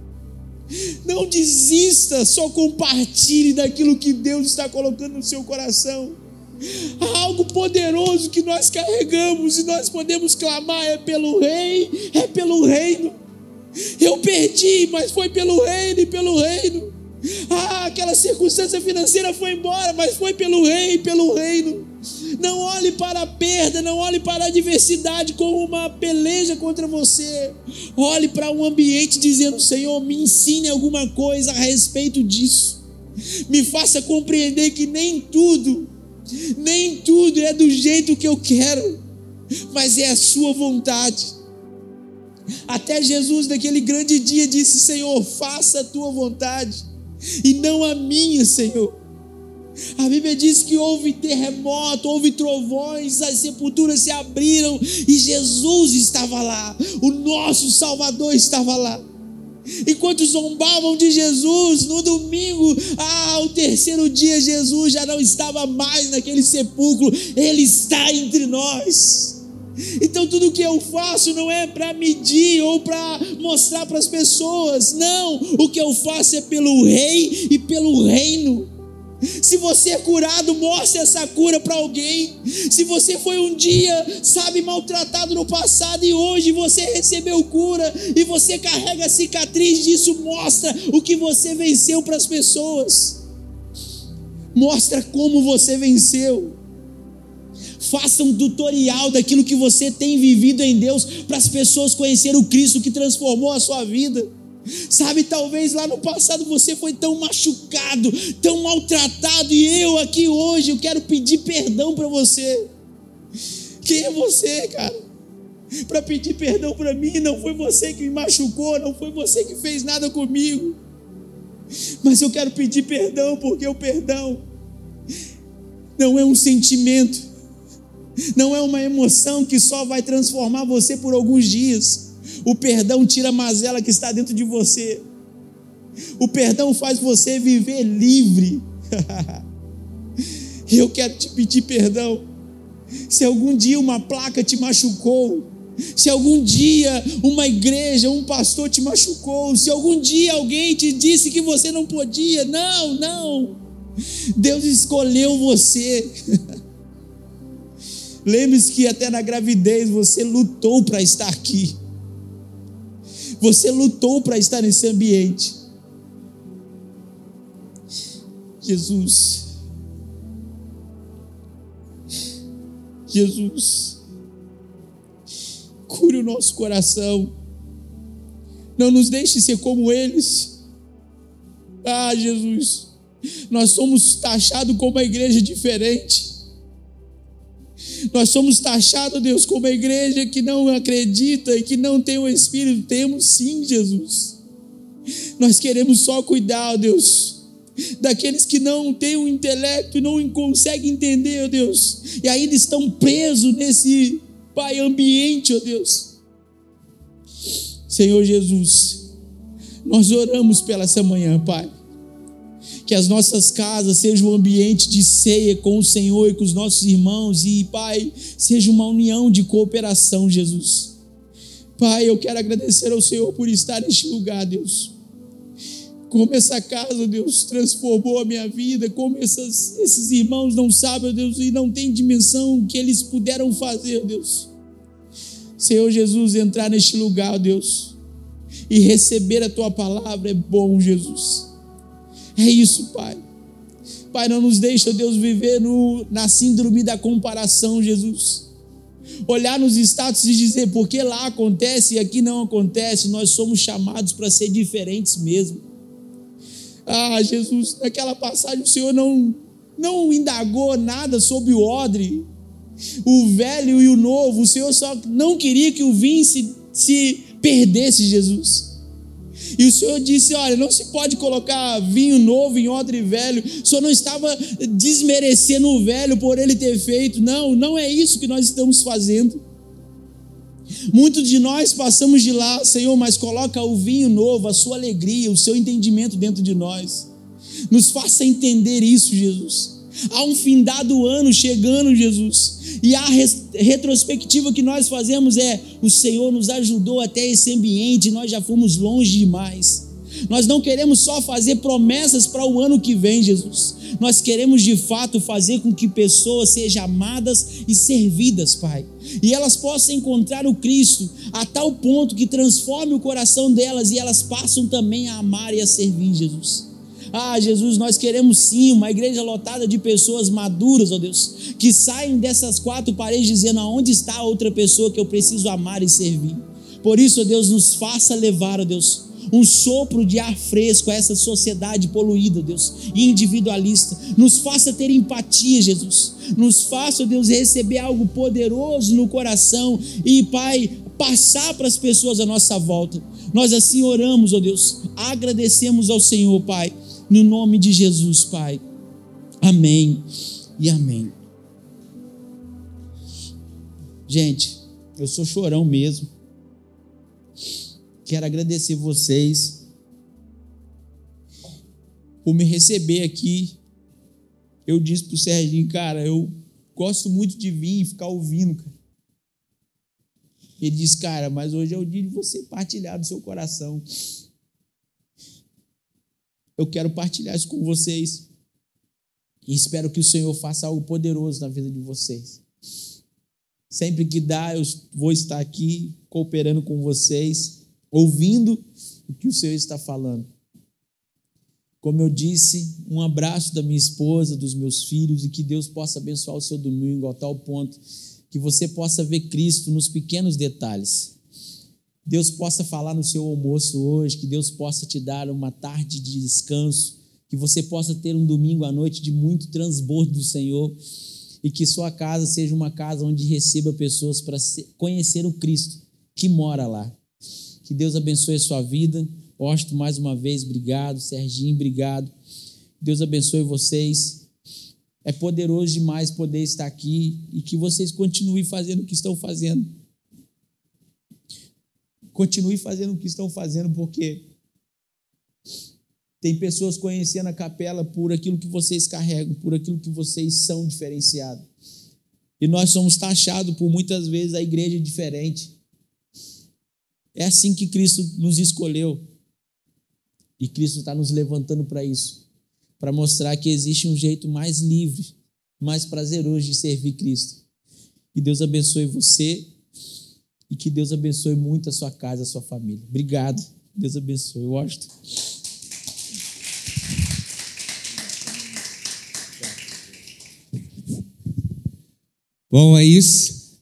S1: Não desista, só compartilhe daquilo que Deus está colocando no seu coração. Há algo poderoso que nós carregamos e nós podemos clamar: é pelo Rei, é pelo reino. Eu perdi, mas foi pelo reino e pelo reino. Ah, aquela circunstância financeira foi embora, mas foi pelo rei, pelo reino. Não olhe para a perda, não olhe para a adversidade como uma peleja contra você. Olhe para um ambiente dizendo: Senhor, me ensine alguma coisa a respeito disso. Me faça compreender que nem tudo, nem tudo é do jeito que eu quero, mas é a Sua vontade. Até Jesus, naquele grande dia, disse: Senhor, faça a tua vontade e não a minha, Senhor. A Bíblia diz que houve terremoto, houve trovões, as sepulturas se abriram e Jesus estava lá, o nosso Salvador estava lá. Enquanto zombavam de Jesus, no domingo, ah, o terceiro dia, Jesus já não estava mais naquele sepulcro, ele está entre nós. Então tudo que eu faço não é para medir ou para mostrar para as pessoas, não. O que eu faço é pelo rei e pelo reino. Se você é curado, mostre essa cura para alguém. Se você foi um dia, sabe, maltratado no passado e hoje você recebeu cura e você carrega a cicatriz disso, mostra o que você venceu para as pessoas. Mostra como você venceu. Faça um tutorial daquilo que você tem vivido em Deus para as pessoas conhecerem o Cristo que transformou a sua vida. Sabe, talvez lá no passado você foi tão machucado, tão maltratado, e eu aqui hoje eu quero pedir perdão para você. Quem é você, cara? Para pedir perdão para mim, não foi você que me machucou, não foi você que fez nada comigo. Mas eu quero pedir perdão porque o perdão não é um sentimento, não é uma emoção que só vai transformar você por alguns dias. O perdão tira a mazela que está dentro de você. O perdão faz você viver livre. Eu quero te pedir perdão. Se algum dia uma placa te machucou, se algum dia uma igreja, um pastor te machucou, se algum dia alguém te disse que você não podia, não, não. Deus escolheu você. Lembre-se que até na gravidez você lutou para estar aqui. Você lutou para estar nesse ambiente. Jesus. Jesus. Cure o nosso coração. Não nos deixe ser como eles. Ah, Jesus. Nós somos taxados como uma igreja diferente. Nós somos taxados, Deus, como a igreja que não acredita e que não tem o Espírito. Temos sim, Jesus. Nós queremos só cuidar, Deus, daqueles que não têm o intelecto e não conseguem entender, ó Deus, e ainda estão presos nesse, Pai, ambiente, ó Deus. Senhor Jesus, nós oramos pela essa manhã, Pai que as nossas casas sejam um ambiente de ceia com o Senhor e com os nossos irmãos, e Pai, seja uma união de cooperação, Jesus. Pai, eu quero agradecer ao Senhor por estar neste lugar, Deus. Como essa casa, Deus, transformou a minha vida, como essas, esses irmãos não sabem, Deus, e não têm dimensão que eles puderam fazer, Deus. Senhor Jesus, entrar neste lugar, Deus, e receber a tua palavra é bom, Jesus. É isso, Pai. Pai, não nos deixa, Deus, viver no, na síndrome da comparação, Jesus. Olhar nos status e dizer, porque lá acontece e aqui não acontece, nós somos chamados para ser diferentes mesmo. Ah, Jesus, naquela passagem o Senhor não, não indagou nada sobre o odre, o velho e o novo. O Senhor só não queria que o vinho se, se perdesse Jesus. E o Senhor disse: Olha, não se pode colocar vinho novo em odre velho. O Senhor não estava desmerecendo o velho por ele ter feito. Não, não é isso que nós estamos fazendo. Muitos de nós passamos de lá, Senhor, mas coloca o vinho novo, a sua alegria, o seu entendimento dentro de nós. Nos faça entender isso, Jesus. Há um findado ano chegando, Jesus. E a retrospectiva que nós fazemos é: o Senhor nos ajudou até esse ambiente, nós já fomos longe demais. Nós não queremos só fazer promessas para o ano que vem, Jesus. Nós queremos de fato fazer com que pessoas sejam amadas e servidas, Pai. E elas possam encontrar o Cristo a tal ponto que transforme o coração delas e elas passam também a amar e a servir, Jesus. Ah, Jesus, nós queremos sim uma igreja lotada de pessoas maduras, ó Deus, que saem dessas quatro paredes dizendo aonde está a outra pessoa que eu preciso amar e servir. Por isso, ó Deus, nos faça levar, ó Deus, um sopro de ar fresco a essa sociedade poluída, Deus, e individualista. Nos faça ter empatia, Jesus. Nos faça, Deus, receber algo poderoso no coração e, Pai, passar para as pessoas à nossa volta. Nós assim oramos, ó Deus, agradecemos ao Senhor, Pai, no nome de Jesus, Pai. Amém e amém. Gente, eu sou chorão mesmo. Quero agradecer vocês por me receber aqui. Eu disse pro Serginho, cara, eu gosto muito de vir e ficar ouvindo, cara. Ele disse, cara, mas hoje é o dia de você partilhar do seu coração. Eu quero partilhar isso com vocês. E espero que o Senhor faça algo poderoso na vida de vocês. Sempre que dá, eu vou estar aqui cooperando com vocês ouvindo o que o Senhor está falando. Como eu disse, um abraço da minha esposa, dos meus filhos e que Deus possa abençoar o seu domingo a tal ponto que você possa ver Cristo nos pequenos detalhes. Deus possa falar no seu almoço hoje, que Deus possa te dar uma tarde de descanso, que você possa ter um domingo à noite de muito transbordo do Senhor e que sua casa seja uma casa onde receba pessoas para conhecer o Cristo que mora lá. Que Deus abençoe a sua vida. Osto, mais uma vez, obrigado. Serginho, obrigado. Deus abençoe vocês. É poderoso demais poder estar aqui e que vocês continuem fazendo o que estão fazendo. Continue fazendo o que estão fazendo, porque tem pessoas conhecendo a capela por aquilo que vocês carregam, por aquilo que vocês são diferenciados. E nós somos taxados por muitas vezes a igreja diferente. É assim que Cristo nos escolheu. E Cristo está nos levantando para isso para mostrar que existe um jeito mais livre, mais prazeroso de servir Cristo. Que Deus abençoe você e que Deus abençoe muito a sua casa, a sua família. Obrigado. Deus abençoe. Washington.
S2: Bom, é isso.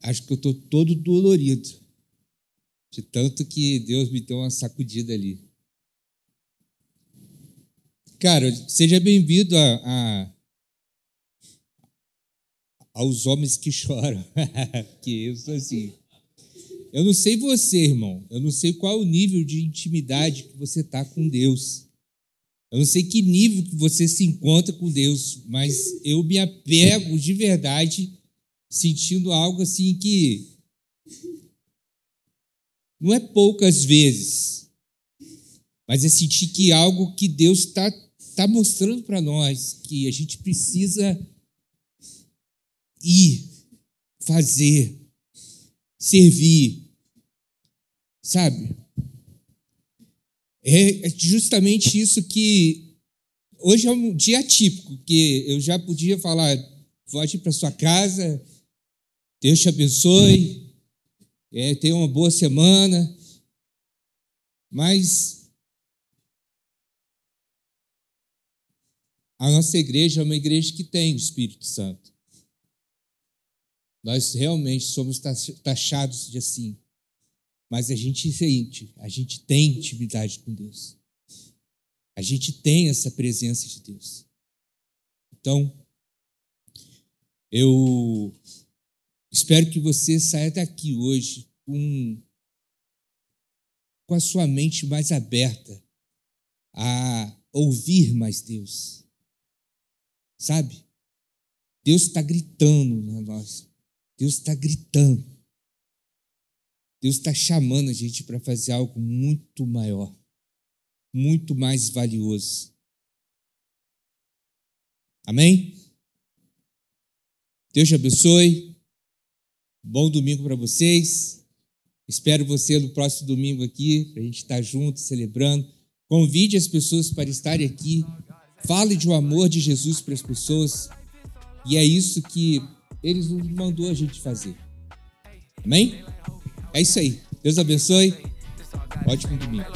S2: Acho que eu estou todo dolorido de tanto que Deus me deu uma sacudida ali. Cara, seja bem-vindo a, a, aos homens que choram. que eu sou assim. Eu não sei você, irmão. Eu não sei qual o nível de intimidade que você está com Deus. Eu não sei que nível que você se encontra com Deus, mas eu me apego de verdade, sentindo algo assim que não é poucas vezes, mas é sentir que algo que Deus está tá mostrando para nós, que a gente precisa ir, fazer, servir, sabe? É justamente isso que hoje é um dia típico, que eu já podia falar, volte para sua casa, Deus te abençoe, é, tenha uma boa semana. Mas a nossa igreja é uma igreja que tem o Espírito Santo. Nós realmente somos taxados de assim. Mas a gente sente, a gente tem intimidade com Deus. A gente tem essa presença de Deus. Então, eu Espero que você saia daqui hoje com com a sua mente mais aberta a ouvir mais Deus. Sabe? Deus está gritando na nós. Deus está gritando. Deus está chamando a gente para fazer algo muito maior, muito mais valioso. Amém? Deus te abençoe. Bom domingo para vocês. Espero você no próximo domingo aqui, para a gente estar junto, celebrando. Convide as pessoas para estarem aqui. Fale de um amor de Jesus para as pessoas. E é isso que ele nos mandou a gente fazer. Amém? É isso aí. Deus abençoe. Ótimo domingo.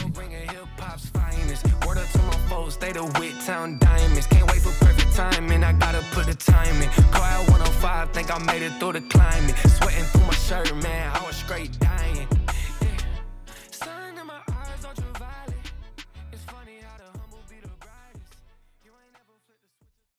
S2: Stay the wit town diamonds. Can't wait for perfect timing. I gotta put the time in. Car at 105, think I made it through the climate. Sweating through my shirt, man. I was straight down.